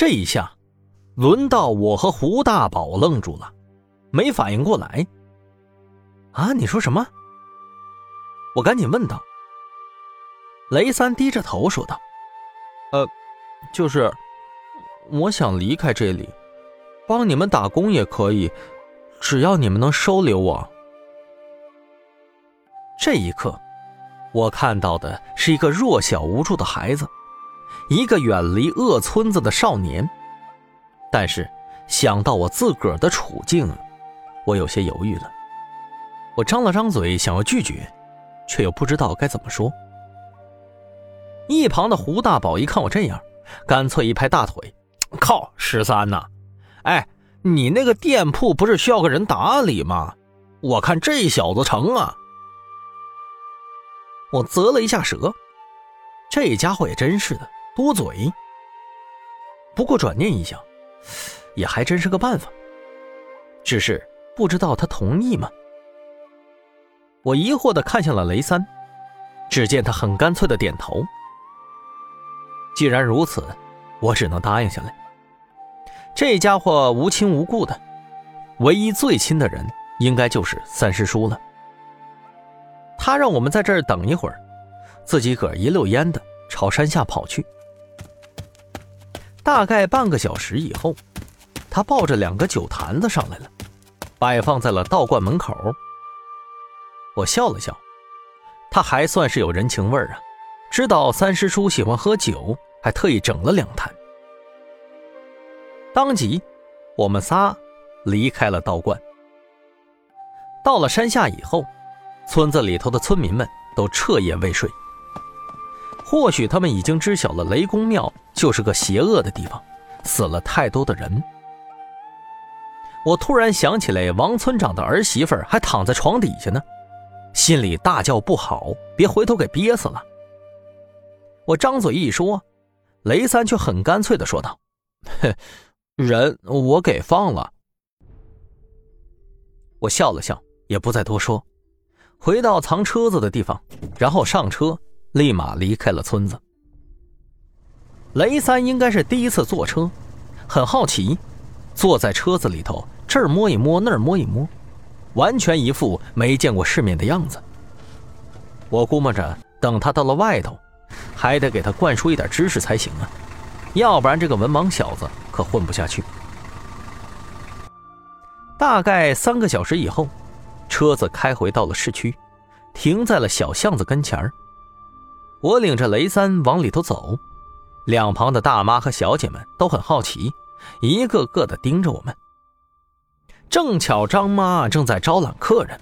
这一下，轮到我和胡大宝愣住了，没反应过来。啊，你说什么？我赶紧问道。雷三低着头说道：“呃，就是，我想离开这里，帮你们打工也可以，只要你们能收留我。”这一刻，我看到的是一个弱小无助的孩子，一个远离恶村子的少年。但是想到我自个儿的处境，我有些犹豫了。我张了张嘴想要拒绝，却又不知道该怎么说。一旁的胡大宝一看我这样，干脆一拍大腿：“靠，十三呐，哎，你那个店铺不是需要个人打理吗？我看这小子成啊！”我啧了一下舌，这家伙也真是的，多嘴。不过转念一想，也还真是个办法。只是不知道他同意吗？我疑惑的看向了雷三，只见他很干脆的点头。既然如此，我只能答应下来。这家伙无亲无故的，唯一最亲的人应该就是三师叔了。他让我们在这儿等一会儿，自己个儿一溜烟的朝山下跑去。大概半个小时以后，他抱着两个酒坛子上来了，摆放在了道观门口。我笑了笑，他还算是有人情味儿啊，知道三师叔喜欢喝酒，还特意整了两坛。当即，我们仨离开了道观。到了山下以后。村子里头的村民们都彻夜未睡，或许他们已经知晓了雷公庙就是个邪恶的地方，死了太多的人。我突然想起来，王村长的儿媳妇还躺在床底下呢，心里大叫不好，别回头给憋死了。我张嘴一说，雷三却很干脆的说道：“人我给放了。”我笑了笑，也不再多说。回到藏车子的地方，然后上车，立马离开了村子。雷三应该是第一次坐车，很好奇，坐在车子里头，这儿摸一摸，那儿摸一摸，完全一副没见过世面的样子。我估摸着，等他到了外头，还得给他灌输一点知识才行啊，要不然这个文盲小子可混不下去。大概三个小时以后。车子开回到了市区，停在了小巷子跟前儿。我领着雷三往里头走，两旁的大妈和小姐们都很好奇，一个个的盯着我们。正巧张妈正在招揽客人，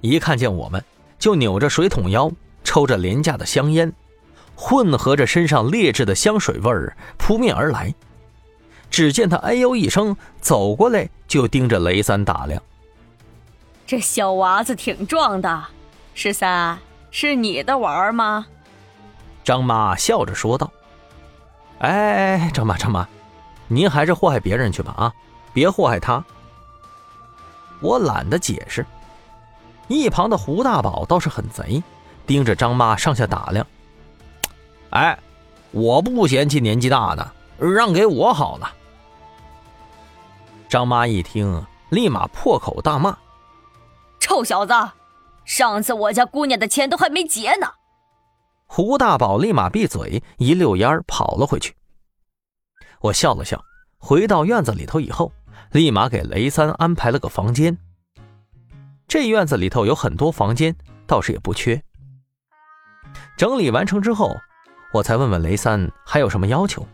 一看见我们，就扭着水桶腰，抽着廉价的香烟，混合着身上劣质的香水味儿扑面而来。只见他哎呦一声走过来，就盯着雷三打量。这小娃子挺壮的，十三是你的娃儿吗？张妈笑着说道：“哎，张妈，张妈，您还是祸害别人去吧啊，别祸害他。”我懒得解释。一旁的胡大宝倒是很贼，盯着张妈上下打量。哎，我不嫌弃年纪大的，让给我好了。张妈一听，立马破口大骂。臭小子，上次我家姑娘的钱都还没结呢。胡大宝立马闭嘴，一溜烟跑了回去。我笑了笑，回到院子里头以后，立马给雷三安排了个房间。这院子里头有很多房间，倒是也不缺。整理完成之后，我才问问雷三还有什么要求。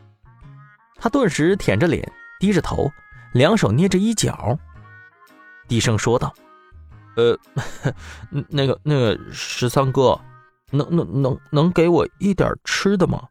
他顿时舔着脸，低着头，两手捏着衣角，低声说道。呃，那个那个十三哥，能能能能给我一点吃的吗？